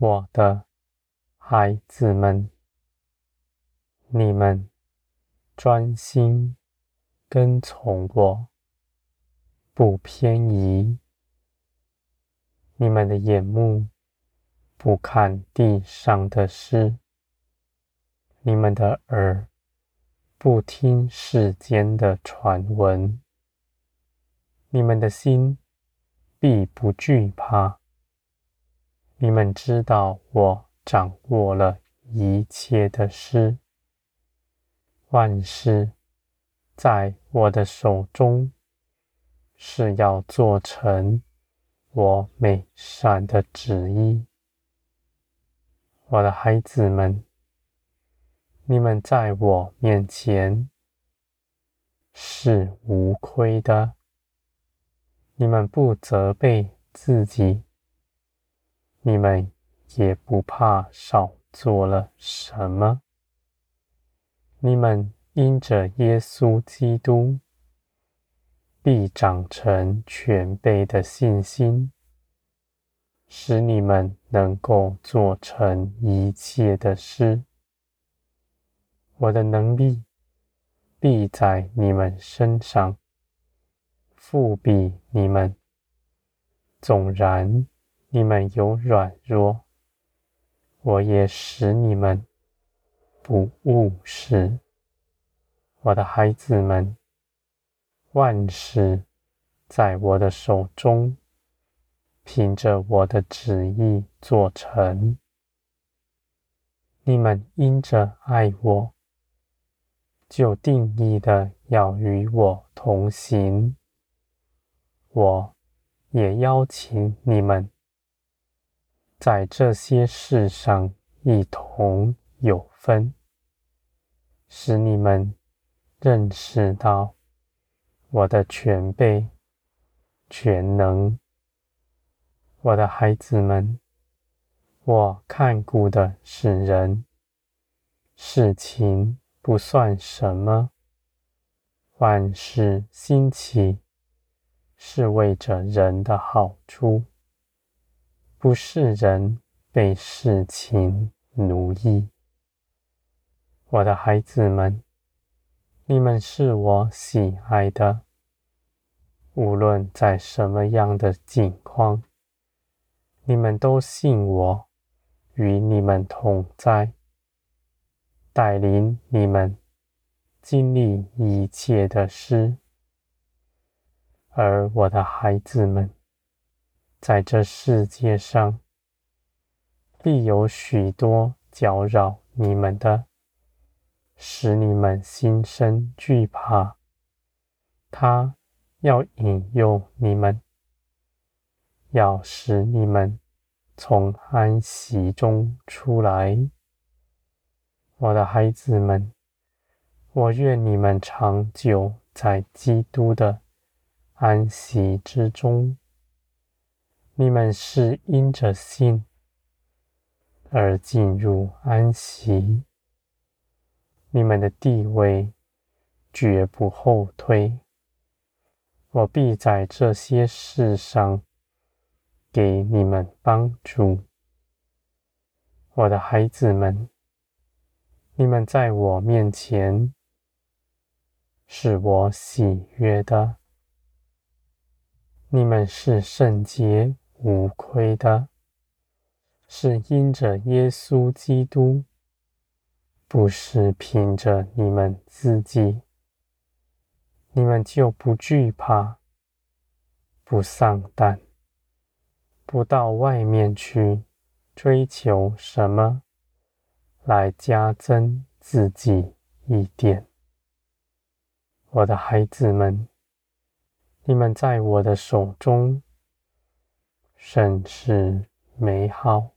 我的孩子们，你们专心跟从我，不偏移。你们的眼目不看地上的事，你们的耳不听世间的传闻，你们的心必不惧怕。你们知道我掌握了一切的事，万事在我的手中，是要做成我美善的旨意。我的孩子们，你们在我面前是无愧的，你们不责备自己。你们也不怕少做了什么。你们因着耶稣基督，必长成全备的信心，使你们能够做成一切的事。我的能力必在你们身上，覆庇你们。纵然。你们有软弱，我也使你们不务实。我的孩子们，万事在我的手中，凭着我的旨意做成。你们因着爱我，就定义的要与我同行。我也邀请你们。在这些事上一同有分，使你们认识到我的全备、全能。我的孩子们，我看顾的是人，事情不算什么，万事兴起是为着人的好处。不是人被事情奴役。我的孩子们，你们是我喜爱的。无论在什么样的境况，你们都信我，与你们同在，带领你们经历一切的事。而我的孩子们，在这世界上，必有许多搅扰你们的，使你们心生惧怕。他要引诱你们，要使你们从安息中出来。我的孩子们，我愿你们长久在基督的安息之中。你们是因着信而进入安息，你们的地位绝不后退。我必在这些事上给你们帮助，我的孩子们，你们在我面前是我喜悦的，你们是圣洁。无亏的，是因着耶稣基督，不是凭着你们自己，你们就不惧怕，不丧胆，不到外面去追求什么，来加增自己一点。我的孩子们，你们在我的手中。甚是美好，